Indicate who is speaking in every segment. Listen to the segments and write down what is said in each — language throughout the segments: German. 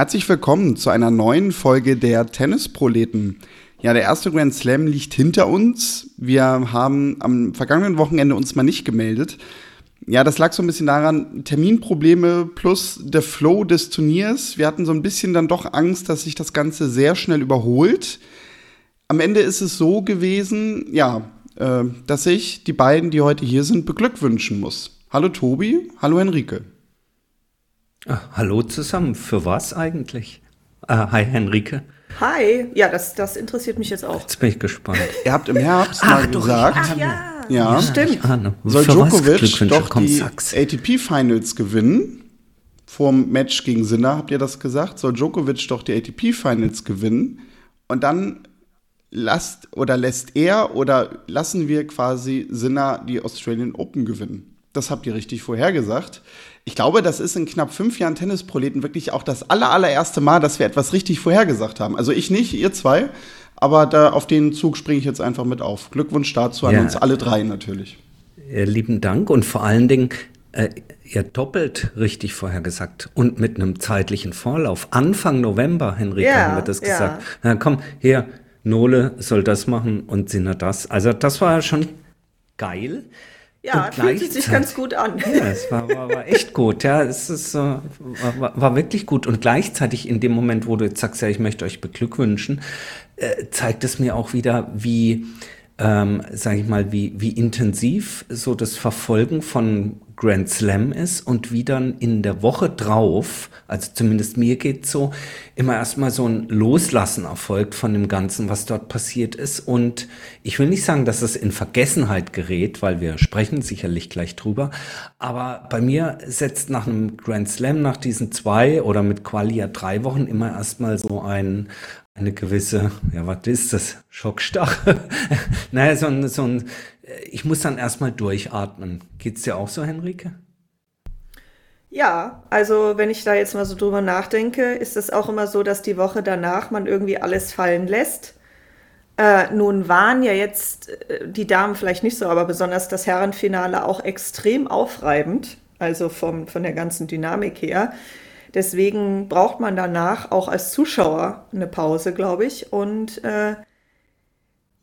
Speaker 1: Herzlich willkommen zu einer neuen Folge der Tennisproleten. Ja, der erste Grand Slam liegt hinter uns. Wir haben am vergangenen Wochenende uns mal nicht gemeldet. Ja, das lag so ein bisschen daran, Terminprobleme plus der Flow des Turniers. Wir hatten so ein bisschen dann doch Angst, dass sich das Ganze sehr schnell überholt. Am Ende ist es so gewesen, ja, äh, dass ich die beiden, die heute hier sind, beglückwünschen muss. Hallo Tobi, hallo Henrike.
Speaker 2: Ach, hallo zusammen. Für was eigentlich? Äh, hi, Henrike.
Speaker 3: Hi. Ja, das, das interessiert mich jetzt auch.
Speaker 2: Jetzt bin ich gespannt.
Speaker 1: Ihr habt im Herbst mal
Speaker 2: doch,
Speaker 1: gesagt,
Speaker 3: Ach ja.
Speaker 1: ja,
Speaker 3: Stimmt.
Speaker 1: soll Djokovic doch
Speaker 2: Komm,
Speaker 1: die
Speaker 2: sag's.
Speaker 1: ATP-Finals gewinnen. Vorm Match gegen Sinner habt ihr das gesagt. Soll Djokovic doch die ATP-Finals gewinnen. Und dann lasst oder lässt er oder lassen wir quasi Sinner die Australian Open gewinnen. Das habt ihr richtig vorhergesagt. Ich glaube, das ist in knapp fünf Jahren Tennisproleten wirklich auch das aller, allererste Mal, dass wir etwas richtig vorhergesagt haben. Also ich nicht, ihr zwei. Aber da auf den Zug springe ich jetzt einfach mit auf. Glückwunsch dazu an
Speaker 2: Ja.
Speaker 1: uns alle drei natürlich.
Speaker 2: Lieben Dank und vor allen Dingen, äh, ihr doppelt richtig vorhergesagt und mit einem zeitlichen Vorlauf. Anfang November, Henrike,
Speaker 3: Ja,
Speaker 2: haben wir das
Speaker 3: ja.
Speaker 2: gesagt. Na komm, hier, Nole soll das machen und Sinner das. Also das war schon geil.
Speaker 3: Ja, fühlt sich ganz gut an.
Speaker 2: Ja, es war, war, war echt gut, ja, es ist, äh, war, war- war wirklich gut. Und gleichzeitig in dem Moment, wo du jetzt sagst, ja, ich möchte euch beglückwünschen, äh, zeigt es mir auch wieder, wie, ähm, sage ich mal, wie, wie intensiv so das Verfolgen von Grand Slam ist und wie dann in der Woche drauf, also zumindest mir geht's so, immer erstmal so ein Loslassen erfolgt von dem Ganzen, was dort passiert ist. Und ich will nicht sagen, dass es in Vergessenheit gerät, weil wir sprechen sicherlich gleich drüber. Aber bei mir setzt nach einem Grand Slam, nach diesen zwei oder mit Quali ja drei Wochen immer erstmal so ein, eine gewisse, ja, was ist das? Schockstache? naja, so ein, so ein, ich muss dann erstmal durchatmen. Geht's dir auch so, Henrike?
Speaker 3: Ja, also wenn ich da jetzt mal so drüber nachdenke, ist es auch immer so, dass die Woche danach man irgendwie alles fallen lässt. Äh, nun waren ja jetzt äh, die Damen vielleicht nicht so, aber besonders das Herrenfinale auch extrem aufreibend, also vom, von der ganzen Dynamik her. Deswegen braucht man danach auch als Zuschauer eine Pause, glaube ich. Und äh,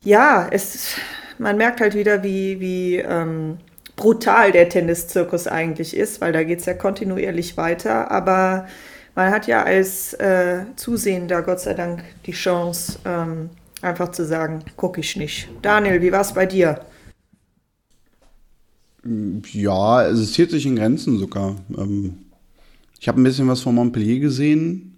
Speaker 3: ja, es, man merkt halt wieder, wie, wie ähm, brutal der Tenniszirkus eigentlich ist, weil da geht es ja kontinuierlich weiter. Aber man hat ja als äh, Zusehender Gott sei Dank die Chance, ähm, einfach zu sagen, gucke ich nicht. Daniel, wie war es bei dir?
Speaker 1: Ja, es hielt sich in Grenzen sogar. Ähm, ich habe ein bisschen was von Montpellier gesehen.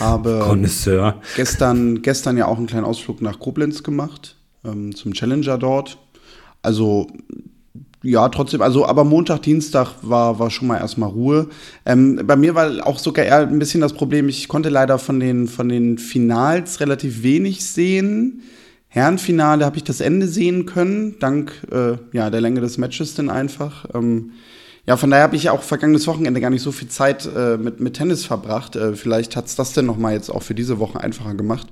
Speaker 1: Habe
Speaker 2: Connoisseur.
Speaker 1: gestern, gestern ja auch einen kleinen Ausflug nach Koblenz gemacht, ähm, zum Challenger dort. Also, ja, trotzdem, also, aber Montag, Dienstag war, war schon mal erstmal Ruhe. Ähm, bei mir war auch sogar eher ein bisschen das Problem, ich konnte leider von den, von den Finals relativ wenig sehen. Herrenfinale habe ich das Ende sehen können, dank äh, ja, der Länge des Matches denn einfach. Ähm, ja, von daher habe ich auch vergangenes Wochenende gar nicht so viel Zeit äh, mit, mit Tennis verbracht. Äh, vielleicht hat's das denn noch mal jetzt auch für diese Woche einfacher gemacht.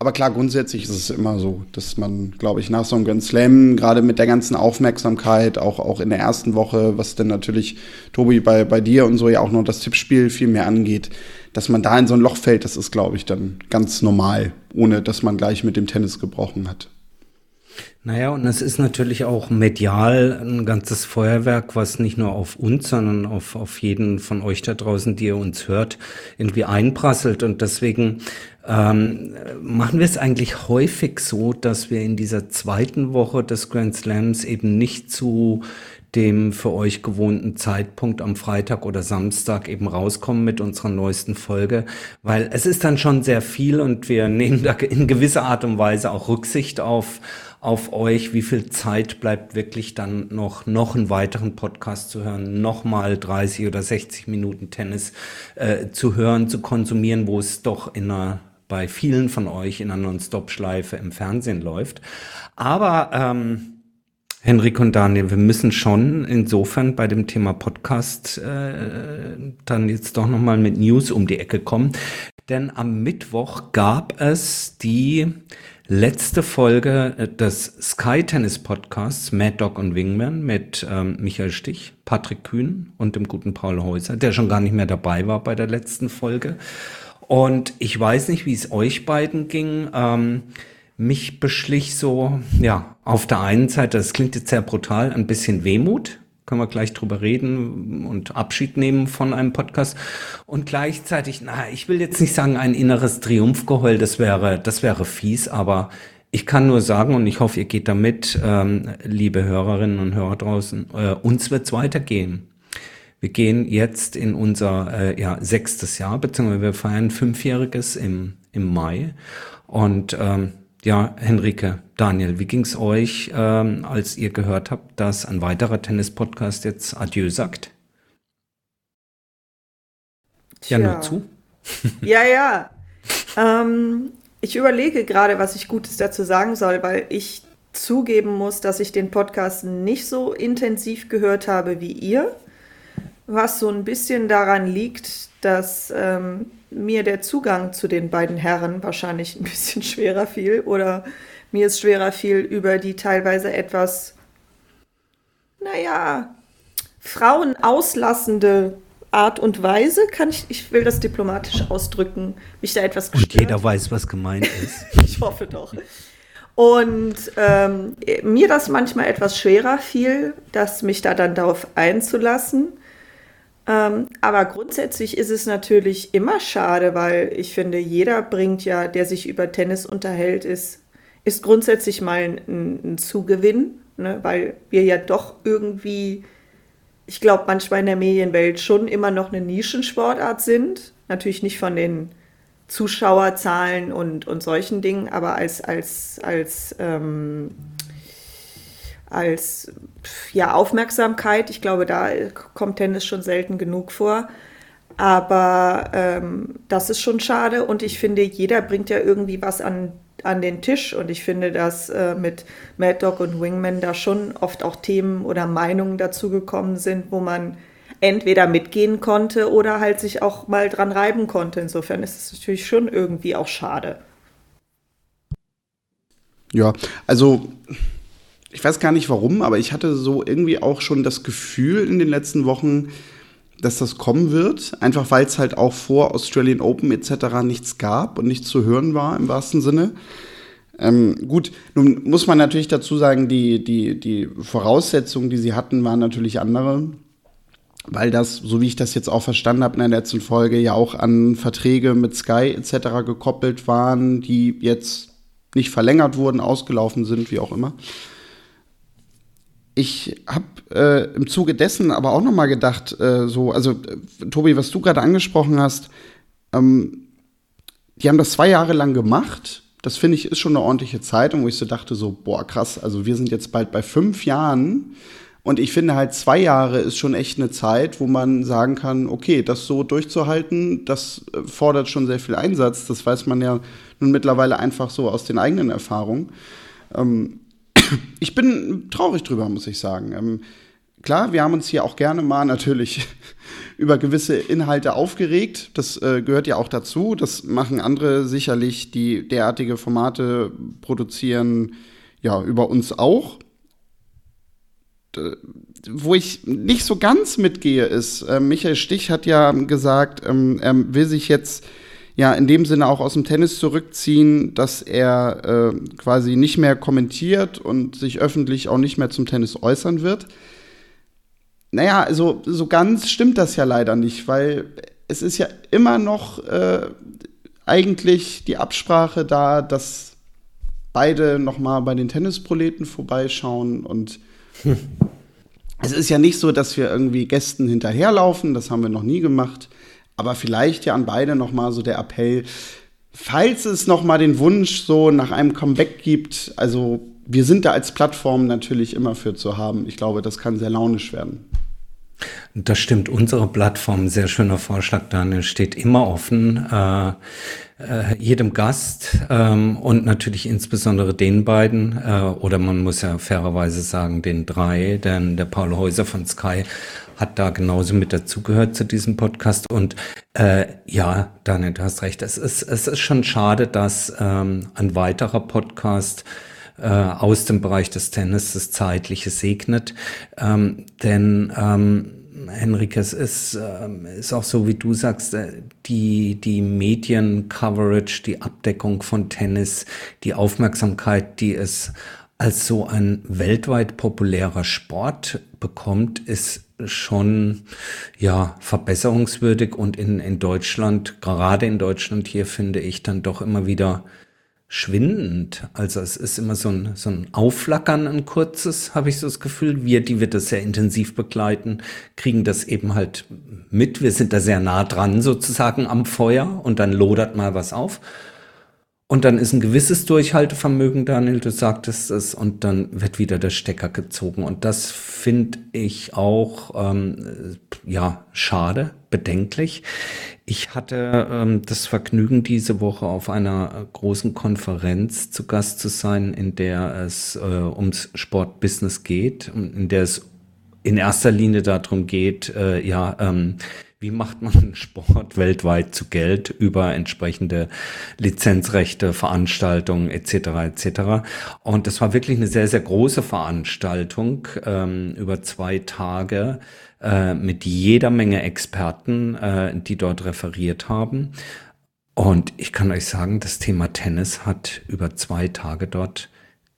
Speaker 1: Aber klar, grundsätzlich ist es immer so, dass man, glaube ich, nach so einem Grand Slam, gerade mit der ganzen Aufmerksamkeit, auch, auch in der ersten Woche, was denn natürlich, Tobi, bei, bei dir und so ja auch noch das Tippspiel viel mehr angeht, dass man da in so ein Loch fällt, das ist, glaube ich, dann ganz normal, ohne dass man gleich mit dem Tennis gebrochen hat.
Speaker 2: Naja, und es ist natürlich auch medial ein ganzes Feuerwerk, was nicht nur auf uns, sondern auf, auf jeden von euch da draußen, die ihr uns hört, irgendwie einprasselt. Und deswegen ähm, machen wir es eigentlich häufig so, dass wir in dieser zweiten Woche des Grand Slams eben nicht zu dem für euch gewohnten Zeitpunkt am Freitag oder Samstag eben rauskommen mit unserer neuesten Folge, weil es ist dann schon sehr viel und wir nehmen da in gewisser Art und Weise auch Rücksicht auf, auf euch, wie viel Zeit bleibt wirklich dann noch, noch einen weiteren Podcast zu hören, nochmal 30 oder 60 Minuten Tennis äh, zu hören, zu konsumieren, wo es doch in einer bei vielen von euch in einer Non-Stop-Schleife im Fernsehen läuft. Aber ähm, Henrik und Daniel, wir müssen schon insofern bei dem Thema Podcast äh, dann jetzt doch nochmal mit News um die Ecke kommen. Denn am Mittwoch gab es die letzte Folge äh, des Sky Tennis Podcasts Mad Dog und Wingman mit ähm, Michael Stich, Patrick Kühn und dem guten Paul Häuser, der schon gar nicht mehr dabei war bei der letzten Folge. Und ich weiß nicht, wie es euch beiden ging. Ähm, mich beschlich so, ja, auf der einen Seite, das klingt jetzt sehr brutal, ein bisschen Wehmut, können wir gleich drüber reden und Abschied nehmen von einem Podcast. Und gleichzeitig, na, ich will jetzt nicht sagen, ein inneres Triumphgeheul, das wäre, das wäre fies, aber ich kann nur sagen, und ich hoffe, ihr geht damit, ähm, liebe Hörerinnen und Hörer draußen, äh, uns wird's weitergehen. Wir gehen jetzt in unser äh, ja, sechstes Jahr, beziehungsweise wir feiern fünfjähriges im, im Mai. Und ähm, ja, Henrike, Daniel, wie ging's euch, ähm, als ihr gehört habt, dass ein weiterer Tennis-Podcast jetzt Adieu sagt?
Speaker 3: Tja. Ja, nur zu. ja, ja. Ähm, ich überlege gerade, was ich Gutes dazu sagen soll, weil ich zugeben muss, dass ich den Podcast nicht so intensiv gehört habe wie ihr, was so ein bisschen daran liegt, dass ähm, mir der Zugang zu den beiden Herren wahrscheinlich ein bisschen schwerer fiel oder mir es schwerer fiel, über die teilweise etwas, naja, Frauen auslassende Art und Weise, kann ich, ich will das diplomatisch ausdrücken, mich da etwas
Speaker 2: gestört. Und jeder weiß, was gemeint ist.
Speaker 3: ich hoffe doch. Und ähm, mir das manchmal etwas schwerer fiel, dass mich da dann darauf einzulassen. Ähm, aber grundsätzlich ist es natürlich immer schade, weil ich finde, jeder bringt ja, der sich über Tennis unterhält, ist, ist grundsätzlich mal ein, ein Zugewinn, ne? weil wir ja doch irgendwie, ich glaube, manchmal in der Medienwelt schon immer noch eine Nischensportart sind. Natürlich nicht von den Zuschauerzahlen und, und solchen Dingen, aber als, als, als ähm, als ja, Aufmerksamkeit. Ich glaube, da kommt Tennis schon selten genug vor. Aber ähm, das ist schon schade und ich finde, jeder bringt ja irgendwie was an, an den Tisch und ich finde, dass äh, mit Mad Dog und Wingman da schon oft auch Themen oder Meinungen dazu gekommen sind, wo man entweder mitgehen konnte oder halt sich auch mal dran reiben konnte. Insofern ist es natürlich schon irgendwie auch schade.
Speaker 1: Ja, also ich weiß gar nicht warum, aber ich hatte so irgendwie auch schon das Gefühl in den letzten Wochen, dass das kommen wird. Einfach weil es halt auch vor Australian Open etc. nichts gab und nichts zu hören war im wahrsten Sinne. Ähm, gut, nun muss man natürlich dazu sagen, die, die, die Voraussetzungen, die sie hatten, waren natürlich andere. Weil das, so wie ich das jetzt auch verstanden habe in der letzten Folge, ja auch an Verträge mit Sky etc. gekoppelt waren, die jetzt nicht verlängert wurden, ausgelaufen sind, wie auch immer ich habe äh, im Zuge dessen aber auch noch mal gedacht, äh, so, also äh, Tobi, was du gerade angesprochen hast, ähm, die haben das zwei Jahre lang gemacht. Das finde ich ist schon eine ordentliche Zeit, und wo ich so dachte, so, boah, krass, also wir sind jetzt bald bei fünf Jahren. Und ich finde halt, zwei Jahre ist schon echt eine Zeit, wo man sagen kann, okay, das so durchzuhalten, das äh, fordert schon sehr viel Einsatz. Das weiß man ja nun mittlerweile einfach so aus den eigenen Erfahrungen. Ähm, ich bin traurig drüber, muss ich sagen. Ähm, klar, wir haben uns hier auch gerne mal natürlich über gewisse Inhalte aufgeregt. Das äh, gehört ja auch dazu. Das machen andere sicherlich, die derartige Formate produzieren, ja, über uns auch. D wo ich nicht so ganz mitgehe, ist, äh, Michael Stich hat ja gesagt, ähm, er will sich jetzt ja in dem Sinne auch aus dem Tennis zurückziehen, dass er äh, quasi nicht mehr kommentiert und sich öffentlich auch nicht mehr zum Tennis äußern wird. Naja, also so ganz stimmt das ja leider nicht, weil es ist ja immer noch äh, eigentlich die Absprache da, dass beide noch mal bei den Tennisproleten vorbeischauen und hm. es ist ja nicht so, dass wir irgendwie Gästen hinterherlaufen, das haben wir noch nie gemacht. Aber vielleicht ja an beide nochmal so der Appell, falls es nochmal den Wunsch so nach einem Comeback gibt, also wir sind da als Plattform natürlich immer für zu haben. Ich glaube, das kann sehr launisch werden.
Speaker 2: Das stimmt. Unsere Plattform, sehr schöner Vorschlag, Daniel, steht immer offen. Äh, äh, jedem Gast ähm, und natürlich insbesondere den beiden, äh, oder man muss ja fairerweise sagen, den drei, denn der Paul Häuser von Sky hat da genauso mit dazugehört zu diesem Podcast. Und äh, ja, Daniel, du hast recht. Es ist, es ist schon schade, dass ähm, ein weiterer Podcast äh, aus dem Bereich des Tennis das Zeitliche segnet. Ähm, denn ähm, Henrike, es ist, äh, ist auch so, wie du sagst, äh, die, die Medien-Coverage, die Abdeckung von Tennis, die Aufmerksamkeit, die es als so ein weltweit populärer Sport bekommt, ist schon ja verbesserungswürdig und in, in Deutschland, gerade in Deutschland hier finde ich dann doch immer wieder schwindend. Also es ist immer so ein, so ein Aufflackern, ein kurzes, habe ich so das Gefühl. Wir, die wir das sehr intensiv begleiten, kriegen das eben halt mit. Wir sind da sehr nah dran sozusagen am Feuer und dann lodert mal was auf. Und dann ist ein gewisses Durchhaltevermögen, Daniel, du sagtest es, und dann wird wieder der Stecker gezogen. Und das finde ich auch, ähm, ja, schade, bedenklich. Ich hatte ähm, das Vergnügen, diese Woche auf einer großen Konferenz zu Gast zu sein, in der es äh, ums Sportbusiness geht, in der es in erster Linie darum geht, äh, ja, ähm, wie macht man Sport weltweit zu Geld über entsprechende Lizenzrechte, Veranstaltungen etc. etc. Und das war wirklich eine sehr, sehr große Veranstaltung ähm, über zwei Tage äh, mit jeder Menge Experten, äh, die dort referiert haben. Und ich kann euch sagen, das Thema Tennis hat über zwei Tage dort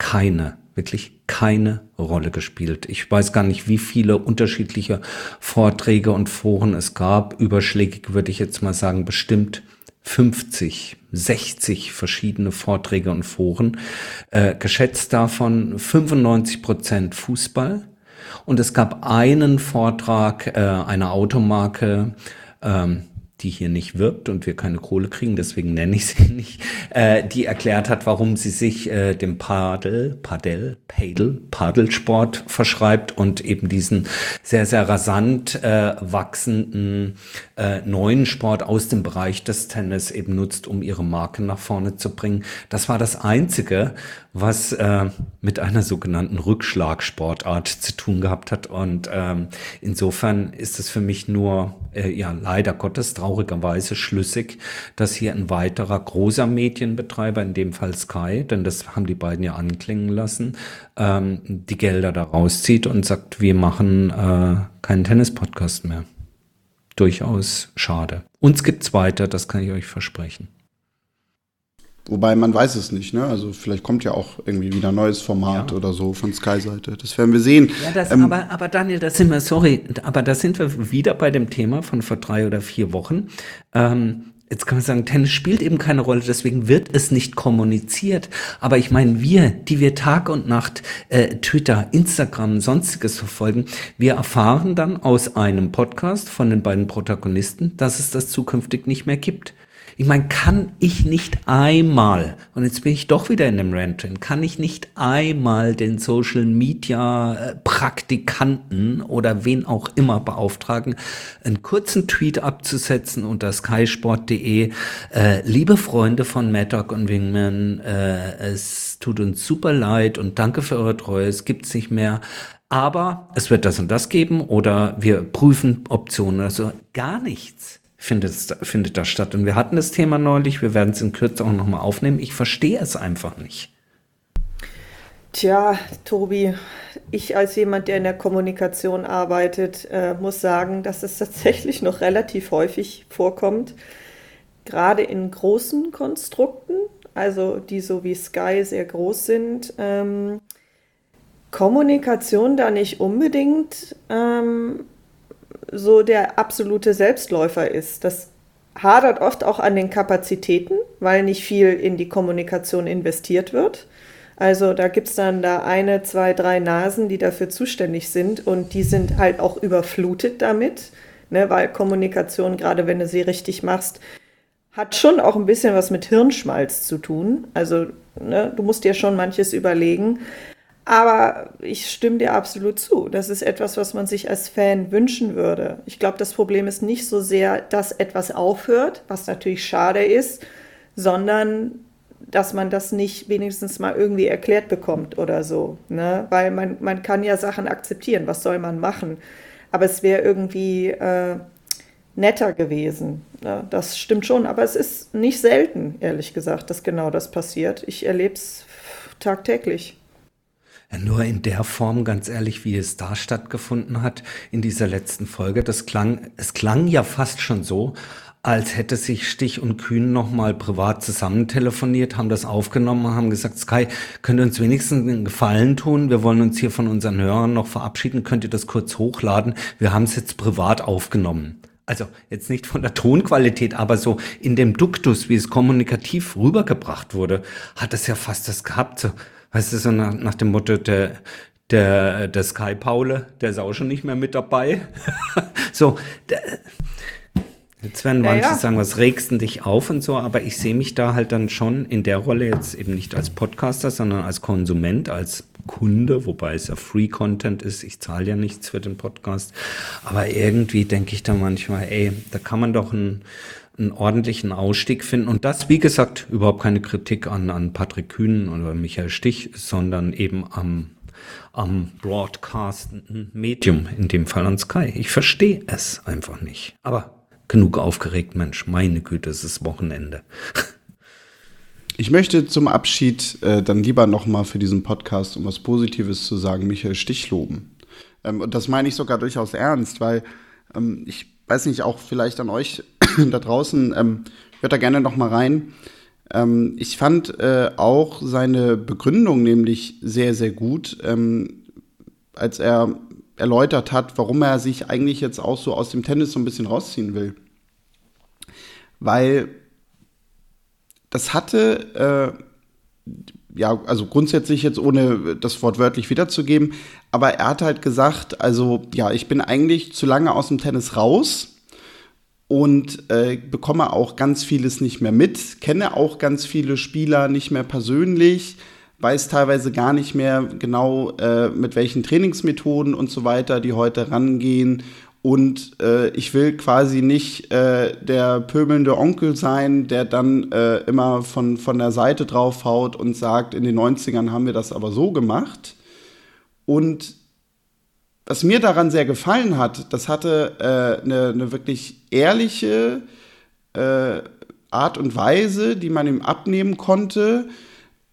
Speaker 2: keine wirklich keine Rolle gespielt. Ich weiß gar nicht, wie viele unterschiedliche Vorträge und Foren es gab. Überschlägig würde ich jetzt mal sagen, bestimmt 50, 60 verschiedene Vorträge und Foren. Äh, geschätzt davon 95 Prozent Fußball. Und es gab einen Vortrag äh, einer Automarke, ähm, die hier nicht wirbt und wir keine Kohle kriegen, deswegen nenne ich sie nicht, äh, die erklärt hat, warum sie sich äh, dem Padel, Padel, Padel, Padelsport verschreibt und eben diesen sehr, sehr rasant äh, wachsenden äh, neuen Sport aus dem Bereich des Tennis eben nutzt, um ihre Marke nach vorne zu bringen. Das war das Einzige, was äh, mit einer sogenannten Rückschlagsportart zu tun gehabt hat. Und ähm, insofern ist es für mich nur, äh, ja, leider Gottes, traurigerweise schlüssig, dass hier ein weiterer großer Medienbetreiber, in dem Fall Sky, denn das haben die beiden ja anklingen lassen, ähm, die Gelder da rauszieht und sagt, wir machen äh, keinen Tennis-Podcast mehr. Durchaus schade. Uns gibt's weiter, das kann ich euch versprechen.
Speaker 1: Wobei man weiß es nicht, ne? Also vielleicht kommt ja auch irgendwie wieder ein neues Format ja. oder so von Sky-Seite. Das werden wir sehen.
Speaker 2: Ja, das, ähm, aber, aber Daniel, da sind wir, sorry, aber da sind wir wieder bei dem Thema von vor drei oder vier Wochen. Ähm, Jetzt kann man sagen, Tennis spielt eben keine Rolle, deswegen wird es nicht kommuniziert. Aber ich meine, wir, die wir Tag und Nacht äh, Twitter, Instagram, sonstiges verfolgen, wir erfahren dann aus einem Podcast von den beiden Protagonisten, dass es das zukünftig nicht mehr gibt. Ich meine, kann ich nicht einmal, und jetzt bin ich doch wieder in dem Rant drin, kann ich nicht einmal den Social Media äh, Praktikanten oder wen auch immer beauftragen, einen kurzen Tweet abzusetzen unter skysport.de. Äh, liebe Freunde von Maddock und Wingman, äh, es tut uns super leid und danke für eure Treue, es gibt's nicht mehr aber es wird das und das geben oder wir prüfen Optionen also gar nichts findet, findet da statt. Und wir hatten das Thema neulich, wir werden es in Kürze auch nochmal aufnehmen. Ich verstehe es einfach nicht.
Speaker 3: Tja, Tobi, ich als jemand, der in der Kommunikation arbeitet, äh, muss sagen, dass es tatsächlich noch relativ häufig vorkommt, gerade in großen Konstrukten, also die so wie Sky sehr groß sind, ähm, Kommunikation da nicht unbedingt ähm, so der absolute Selbstläufer ist. Das hadert oft auch an den Kapazitäten, weil nicht viel in die Kommunikation investiert wird. Also da gibt es dann da eine, zwei, drei Nasen, die dafür zuständig sind und die sind halt auch überflutet damit, ne, weil Kommunikation, gerade wenn du sie richtig machst, hat schon auch ein bisschen was mit Hirnschmalz zu tun. Also ne, du musst dir schon manches überlegen. Aber ich stimme dir absolut zu. Das ist etwas, was man sich als Fan wünschen würde. Ich glaube, das Problem ist nicht so sehr, dass etwas aufhört, was natürlich schade ist, sondern dass man das nicht wenigstens mal irgendwie erklärt bekommt oder so. Ne? Weil man, man kann ja Sachen akzeptieren. Was soll man machen? Aber es wäre irgendwie äh, netter gewesen. Ne? Das stimmt schon. Aber es ist nicht selten, ehrlich gesagt, dass genau das passiert. Ich erlebe es tagtäglich.
Speaker 2: Nur in der Form, ganz ehrlich, wie es da stattgefunden hat, in dieser letzten Folge, das klang, es klang ja fast schon so, als hätte sich Stich und Kühn nochmal privat zusammen telefoniert, haben das aufgenommen, haben gesagt, Sky, könnt ihr uns wenigstens einen Gefallen tun? Wir wollen uns hier von unseren Hörern noch verabschieden. Könnt ihr das kurz hochladen? Wir haben es jetzt privat aufgenommen. Also jetzt nicht von der Tonqualität, aber so in dem Duktus, wie es kommunikativ rübergebracht wurde, hat es ja fast das gehabt. So, weißt du, so nach, nach dem Motto, der, der, der Sky Paule, der ist auch schon nicht mehr mit dabei. so, der, Jetzt werden manche ja, ja. sagen, was regst du dich auf und so, aber ich sehe mich da halt dann schon in der Rolle jetzt eben nicht als Podcaster, sondern als Konsument, als Kunde, wobei es ja Free Content ist. Ich zahle ja nichts für den Podcast. Aber irgendwie denke ich da manchmal, ey, da kann man doch einen, einen ordentlichen Ausstieg finden. Und das, wie gesagt, überhaupt keine Kritik an, an Patrick Kühn oder Michael Stich, sondern eben am am broadcastenden Medium, in dem Fall an Sky. Ich verstehe es einfach nicht. Aber genug aufgeregt, Mensch, meine Güte, es ist Wochenende.
Speaker 1: Ich möchte zum Abschied äh, dann lieber nochmal für diesen Podcast, um was Positives zu sagen, Michael Stich loben. Ähm, und das meine ich sogar durchaus ernst, weil ähm, ich weiß nicht, auch vielleicht an euch da draußen, ähm, hört da gerne nochmal rein. Ähm, ich fand äh, auch seine Begründung nämlich sehr, sehr gut, ähm, als er erläutert hat, warum er sich eigentlich jetzt auch so aus dem Tennis so ein bisschen rausziehen will. Weil das hatte, äh, ja, also grundsätzlich jetzt ohne das Wort wörtlich wiederzugeben, aber er hat halt gesagt, also ja, ich bin eigentlich zu lange aus dem Tennis raus und äh, bekomme auch ganz vieles nicht mehr mit, kenne auch ganz viele Spieler nicht mehr persönlich weiß teilweise gar nicht mehr genau, äh, mit welchen Trainingsmethoden und so weiter die heute rangehen. Und äh, ich will quasi nicht äh, der pöbelnde Onkel sein, der dann äh, immer von, von der Seite draufhaut und sagt, in den 90ern haben wir das aber so gemacht. Und was mir daran sehr gefallen hat, das hatte äh, eine, eine wirklich ehrliche äh, Art und Weise, die man ihm abnehmen konnte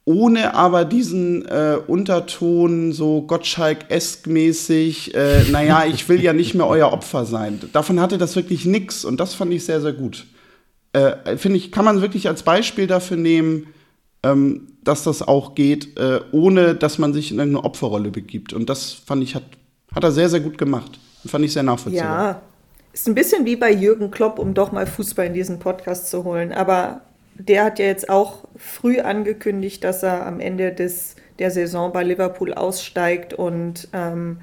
Speaker 1: ohne aber diesen äh, Unterton so Gottschalk-esk-mäßig, äh, naja, ich will ja nicht mehr euer Opfer sein. Davon hatte das wirklich nix und das fand ich sehr, sehr gut. Äh, Finde ich, kann man wirklich als Beispiel dafür nehmen, ähm, dass das auch geht, äh, ohne dass man sich in irgendeine Opferrolle begibt. Und das fand ich, hat, hat er sehr, sehr gut gemacht. Fand ich sehr nachvollziehbar.
Speaker 3: Ja, ist ein bisschen wie bei Jürgen Klopp, um doch mal Fußball in diesen Podcast zu holen. Aber der hat ja jetzt auch früh angekündigt, dass er am Ende des, der Saison bei Liverpool aussteigt. Und ähm,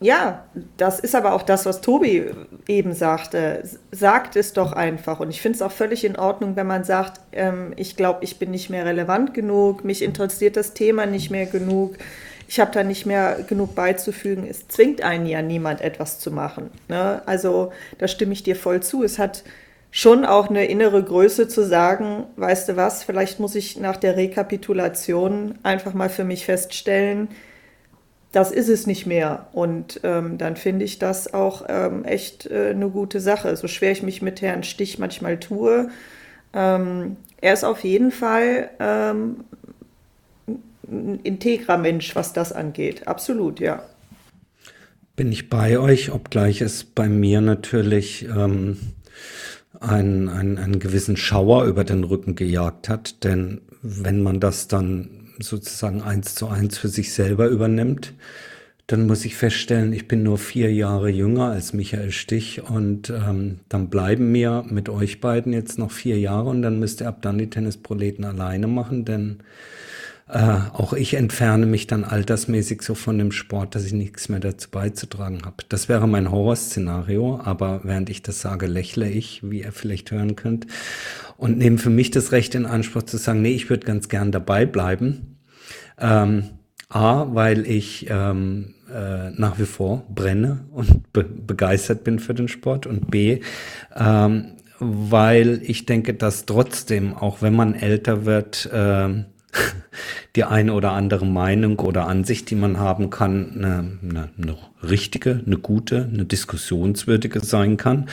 Speaker 3: ja, das ist aber auch das, was Tobi eben sagte. Sagt es doch einfach. Und ich finde es auch völlig in Ordnung, wenn man sagt, ähm, ich glaube, ich bin nicht mehr relevant genug, mich interessiert das Thema nicht mehr genug. Ich habe da nicht mehr genug beizufügen. Es zwingt einen ja niemand, etwas zu machen. Ne? Also da stimme ich dir voll zu. Es hat schon auch eine innere Größe zu sagen, weißt du was, vielleicht muss ich nach der Rekapitulation einfach mal für mich feststellen, das ist es nicht mehr. Und ähm, dann finde ich das auch ähm, echt äh, eine gute Sache. So schwer ich mich mit Herrn Stich manchmal tue. Ähm, er ist auf jeden Fall ähm, ein integrer Mensch, was das angeht. Absolut, ja.
Speaker 2: Bin ich bei euch, obgleich es bei mir natürlich ähm, einen, einen, einen gewissen Schauer über den Rücken gejagt hat. Denn wenn man das dann sozusagen eins zu eins für sich selber übernimmt, dann muss ich feststellen, ich bin nur vier Jahre jünger als Michael Stich und ähm, dann bleiben mir mit euch beiden jetzt noch vier Jahre und dann müsst ihr ab dann die Tennisproleten alleine machen, denn äh, auch ich entferne mich dann altersmäßig so von dem Sport, dass ich nichts mehr dazu beizutragen habe. Das wäre mein Horrorszenario, aber während ich das sage, lächle ich, wie ihr vielleicht hören könnt, und nehme für mich das Recht in Anspruch zu sagen, nee, ich würde ganz gern dabei bleiben. Ähm, A, weil ich ähm, äh, nach wie vor brenne und be begeistert bin für den Sport und B, ähm, weil ich denke, dass trotzdem, auch wenn man älter wird, äh, die eine oder andere Meinung oder Ansicht, die man haben kann, eine, eine, eine richtige, eine gute, eine diskussionswürdige sein kann.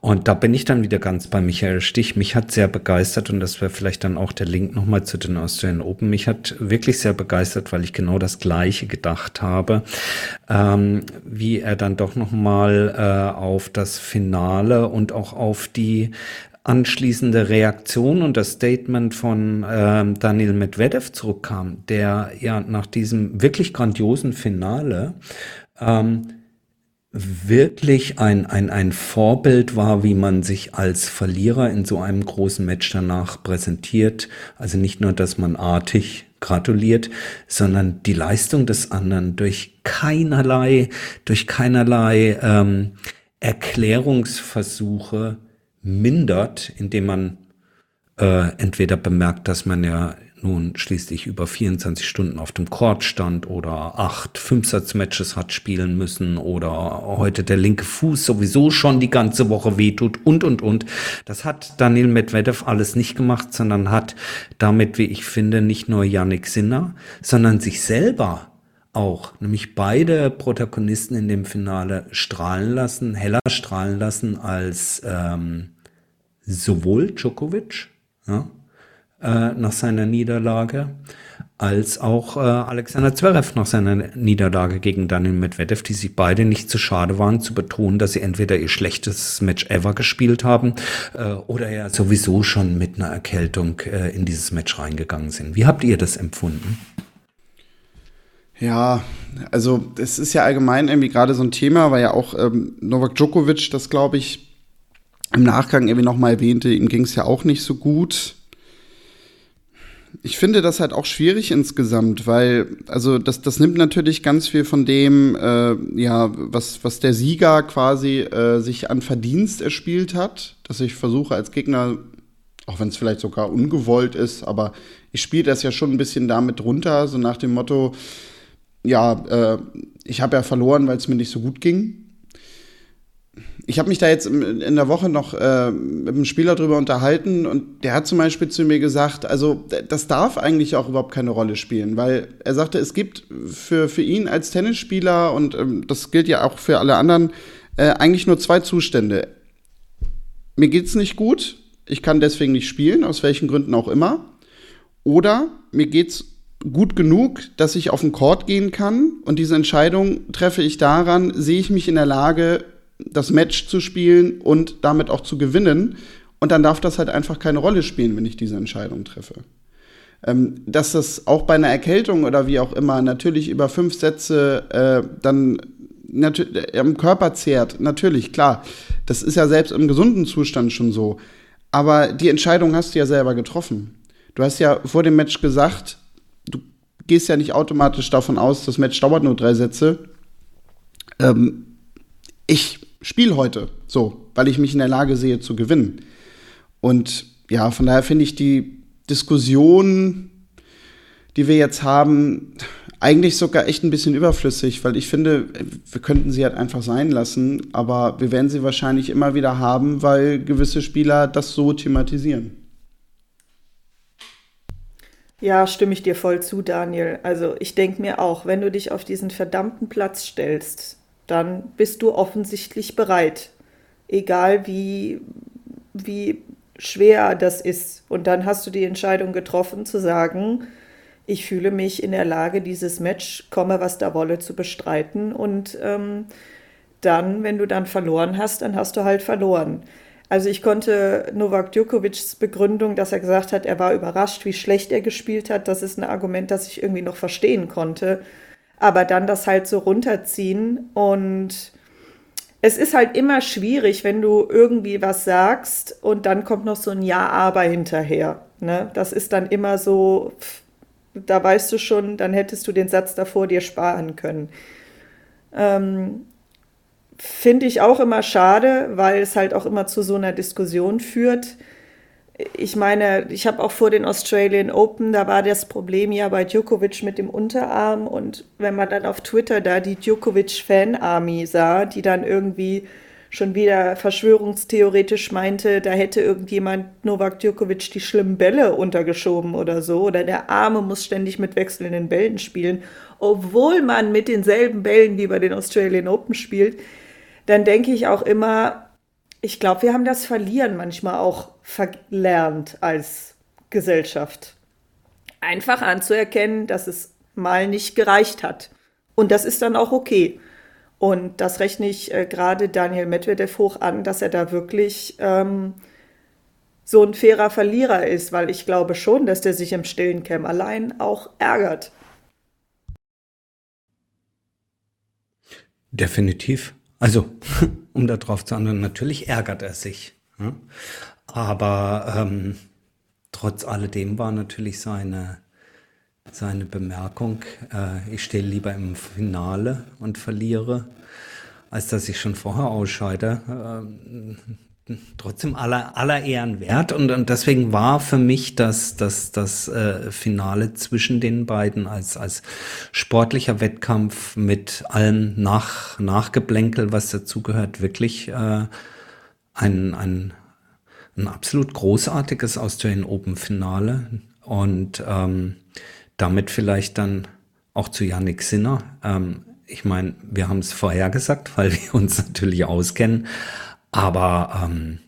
Speaker 2: Und da bin ich dann wieder ganz bei Michael Stich. Mich hat sehr begeistert und das wäre vielleicht dann auch der Link nochmal zu den Australian Open. Mich hat wirklich sehr begeistert, weil ich genau das Gleiche gedacht habe, ähm, wie er dann doch nochmal äh, auf das Finale und auch auf die anschließende Reaktion und das Statement von ähm, Daniel Medvedev zurückkam, der ja nach diesem wirklich grandiosen Finale ähm, wirklich ein, ein, ein Vorbild war, wie man sich als Verlierer in so einem großen Match danach präsentiert. Also nicht nur, dass man artig gratuliert, sondern die Leistung des anderen durch keinerlei, durch keinerlei ähm, Erklärungsversuche mindert, indem man äh, entweder bemerkt, dass man ja nun schließlich über 24 Stunden auf dem Court stand oder acht Fünfsatzmatches hat spielen müssen oder heute der linke Fuß sowieso schon die ganze Woche wehtut und, und, und. Das hat Daniel Medvedev alles nicht gemacht, sondern hat damit, wie ich finde, nicht nur Yannick Sinner, sondern sich selber auch, nämlich beide Protagonisten in dem Finale strahlen lassen, heller strahlen lassen als ähm, sowohl Djokovic ja, äh, nach seiner Niederlage als auch äh, Alexander Zverev nach seiner Niederlage gegen Daniel Medvedev, die sich beide nicht zu schade waren zu betonen, dass sie entweder ihr schlechtestes Match ever gespielt haben äh, oder ja sowieso schon mit einer Erkältung äh, in dieses Match reingegangen sind. Wie habt ihr das empfunden?
Speaker 1: Ja, also es ist ja allgemein irgendwie gerade so ein Thema, weil ja auch ähm, Novak Djokovic das, glaube ich, im Nachgang irgendwie nochmal erwähnte, ihm ging es ja auch nicht so gut. Ich finde das halt auch schwierig insgesamt, weil, also das, das nimmt natürlich ganz viel von dem, äh, ja, was, was der Sieger quasi äh, sich an Verdienst erspielt hat, dass ich versuche als Gegner, auch wenn es vielleicht sogar ungewollt ist, aber ich spiele das ja schon ein bisschen damit runter, so nach dem Motto, ja, äh, ich habe ja verloren, weil es mir nicht so gut ging ich habe mich da jetzt in der Woche noch äh, mit einem Spieler drüber unterhalten und der hat zum Beispiel zu mir gesagt, also das darf eigentlich auch überhaupt keine Rolle spielen, weil er sagte, es gibt für, für ihn als Tennisspieler und ähm, das gilt ja auch für alle anderen, äh, eigentlich nur zwei Zustände. Mir geht's nicht gut, ich kann deswegen nicht spielen, aus welchen Gründen auch immer. Oder mir geht's gut genug, dass ich auf den Court gehen kann und diese Entscheidung treffe ich daran, sehe ich mich in der Lage, das Match zu spielen und damit auch zu gewinnen. Und dann darf das halt einfach keine Rolle spielen, wenn ich diese Entscheidung treffe. Ähm, dass das auch bei einer Erkältung oder wie auch immer natürlich über fünf Sätze äh, dann äh, am Körper zehrt, natürlich, klar. Das ist ja selbst im gesunden Zustand schon so. Aber die Entscheidung hast du ja selber getroffen. Du hast ja vor dem Match gesagt, gehst ja nicht automatisch davon aus, das Match dauert nur drei Sätze. Ähm, ich spiele heute so, weil ich mich in der Lage sehe zu gewinnen. Und ja, von daher finde ich die Diskussion, die wir jetzt haben, eigentlich sogar echt ein bisschen überflüssig, weil ich finde, wir könnten sie halt einfach sein lassen, aber wir werden sie wahrscheinlich immer wieder haben, weil gewisse Spieler das so thematisieren.
Speaker 3: Ja, stimme ich dir voll zu, Daniel. Also ich denke mir auch, wenn du dich auf diesen verdammten Platz stellst, dann bist du offensichtlich bereit. Egal wie, wie schwer das ist. Und dann hast du die Entscheidung getroffen zu sagen, ich fühle mich in der Lage, dieses Match, komme was da wolle, zu bestreiten. Und ähm, dann, wenn du dann verloren hast, dann hast du halt verloren. Also ich konnte Novak Djokovics Begründung, dass er gesagt hat, er war überrascht, wie schlecht er gespielt hat, das ist ein Argument, das ich irgendwie noch verstehen konnte aber dann das halt so runterziehen und es ist halt immer schwierig, wenn du irgendwie was sagst und dann kommt noch so ein Ja, aber hinterher. Ne? Das ist dann immer so, da weißt du schon, dann hättest du den Satz davor dir sparen können. Ähm, Finde ich auch immer schade, weil es halt auch immer zu so einer Diskussion führt. ich meine, ich habe auch vor den Australian Open, da war das Problem ja bei Djokovic mit dem Unterarm. Und wenn man dann auf Twitter da die Djokovic-Fan-Army sah, die dann irgendwie schon wieder verschwörungstheoretisch meinte, da hätte irgendjemand Novak Djokovic die schlimmen Bälle untergeschoben oder so, oder der Arme muss ständig mit wechselnden Bällen spielen, obwohl man mit denselben Bällen wie bei den Australian Open spielt, dann denke ich auch immer, ich glaube, wir haben das Verlieren manchmal auch verlernt als Gesellschaft. Einfach anzuerkennen, dass es mal nicht gereicht hat. Und das ist dann auch okay. Und das rechne ich äh, gerade Daniel Medvedev hoch an, dass er da wirklich ähm, so ein fairer Verlierer ist, weil ich glaube schon, dass der sich im stillen Kämmerlein auch ärgert.
Speaker 2: Definitiv. Also, um darauf zu antworten, natürlich ärgert er sich. Ja? Aber ähm, trotz alledem war natürlich seine, seine Bemerkung, äh, ich stehe lieber im Finale und verliere, als dass ich schon vorher ausscheide. Äh, trotzdem aller, aller Ehren wert. Und, und deswegen war für mich das, das, das äh, Finale zwischen den beiden als, als sportlicher Wettkampf mit allem Nach, Nachgeblänkel, was dazugehört, wirklich äh, ein, ein, ein absolut großartiges Australian Open Finale. Und ähm, damit vielleicht dann auch zu Yannick Sinner. Ähm, ich meine, wir haben es vorher gesagt, weil wir uns natürlich auskennen. Aber ähm,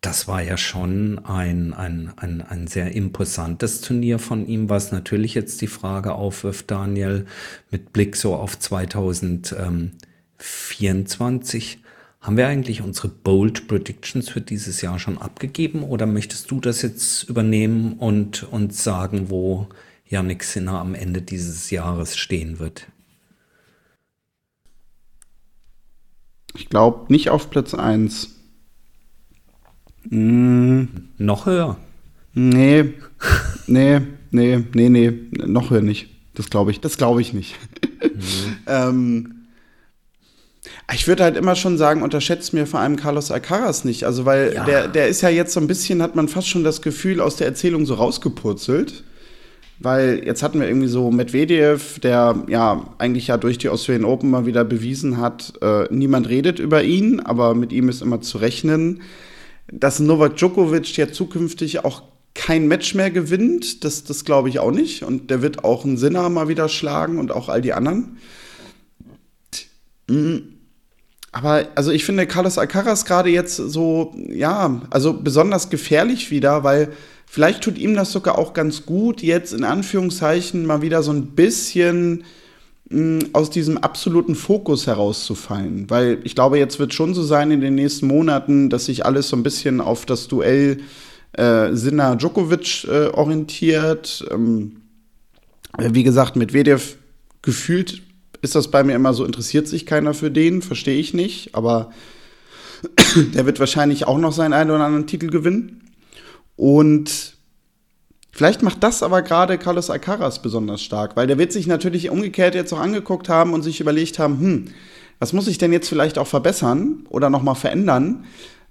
Speaker 2: das war ja schon ein, ein, ein, ein sehr imposantes Turnier von ihm, was natürlich jetzt die Frage aufwirft, Daniel, mit Blick so auf 2024. Haben wir eigentlich unsere Bold Predictions für dieses Jahr schon abgegeben oder möchtest du das jetzt übernehmen und uns sagen, wo Yannick Sinner am Ende dieses Jahres stehen wird?
Speaker 1: Ich glaube nicht auf Platz 1.
Speaker 2: Mm. Noch höher?
Speaker 1: Nee, nee, nee, nee, nee, noch höher nicht. Das glaube ich, das glaube ich nicht. Mhm. ähm, ich würde halt immer schon sagen, unterschätzt mir vor allem Carlos Alcaraz nicht. Also, weil ja. der, der ist ja jetzt so ein bisschen, hat man fast schon das Gefühl, aus der Erzählung so rausgepurzelt weil jetzt hatten wir irgendwie so Medvedev, der ja eigentlich ja durch die Australian Open mal wieder bewiesen hat, äh, niemand redet über ihn, aber mit ihm ist immer zu rechnen. Dass Novak Djokovic ja zukünftig auch kein Match mehr gewinnt, das, das glaube ich auch nicht. Und der wird auch einen Sinner mal wieder schlagen und auch all die anderen. Mhm. Aber also ich finde Carlos Alcaraz gerade jetzt so, ja, also besonders gefährlich wieder, weil Vielleicht tut ihm das sogar auch ganz gut, jetzt in Anführungszeichen mal wieder so ein bisschen mh, hm, aus diesem absoluten Fokus herauszufallen. Weil ich glaube, jetzt wird schon so sein in den nächsten Monaten, dass sich alles so ein bisschen auf das Duell äh, Sinner Djokovic äh, orientiert. Ähm, wie gesagt, mit Vedev gefühlt ist das bei mir immer so, interessiert sich keiner für den, verstehe ich nicht, aber der wird wahrscheinlich auch noch seinen einen oder anderen Titel gewinnen. Und vielleicht macht das aber gerade Carlos Alcaraz besonders stark, weil der wird sich natürlich umgekehrt jetzt auch angeguckt haben und sich überlegt haben, hm, was muss ich denn jetzt vielleicht auch verbessern oder nochmal verändern,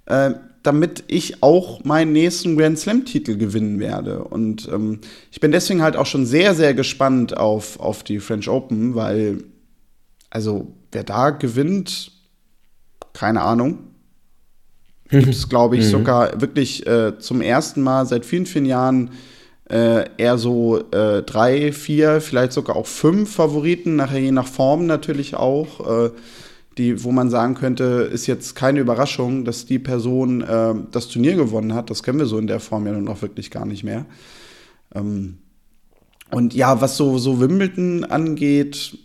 Speaker 1: äh, damit ich auch meinen nächsten Grand Slam-Titel gewinnen werde. Und ähm, ich bin deswegen halt auch schon sehr, sehr gespannt auf, auf die French Open, weil, also, wer da gewinnt, keine Ahnung gibt es, glaube ich, mhm. sogar wirklich äh, zum ersten Mal seit vielen, vielen Jahren äh, eher so äh, drei, vier, vielleicht sogar auch fünf Favoriten, nachher je nach Form natürlich auch, äh, die, wo man sagen könnte, ist jetzt keine Überraschung, dass die Person äh, das Turnier gewonnen hat. Das kennen wir so in der Form ja nun auch wirklich gar nicht mehr. Ähm, und ja, was so, so Wimbledon angeht,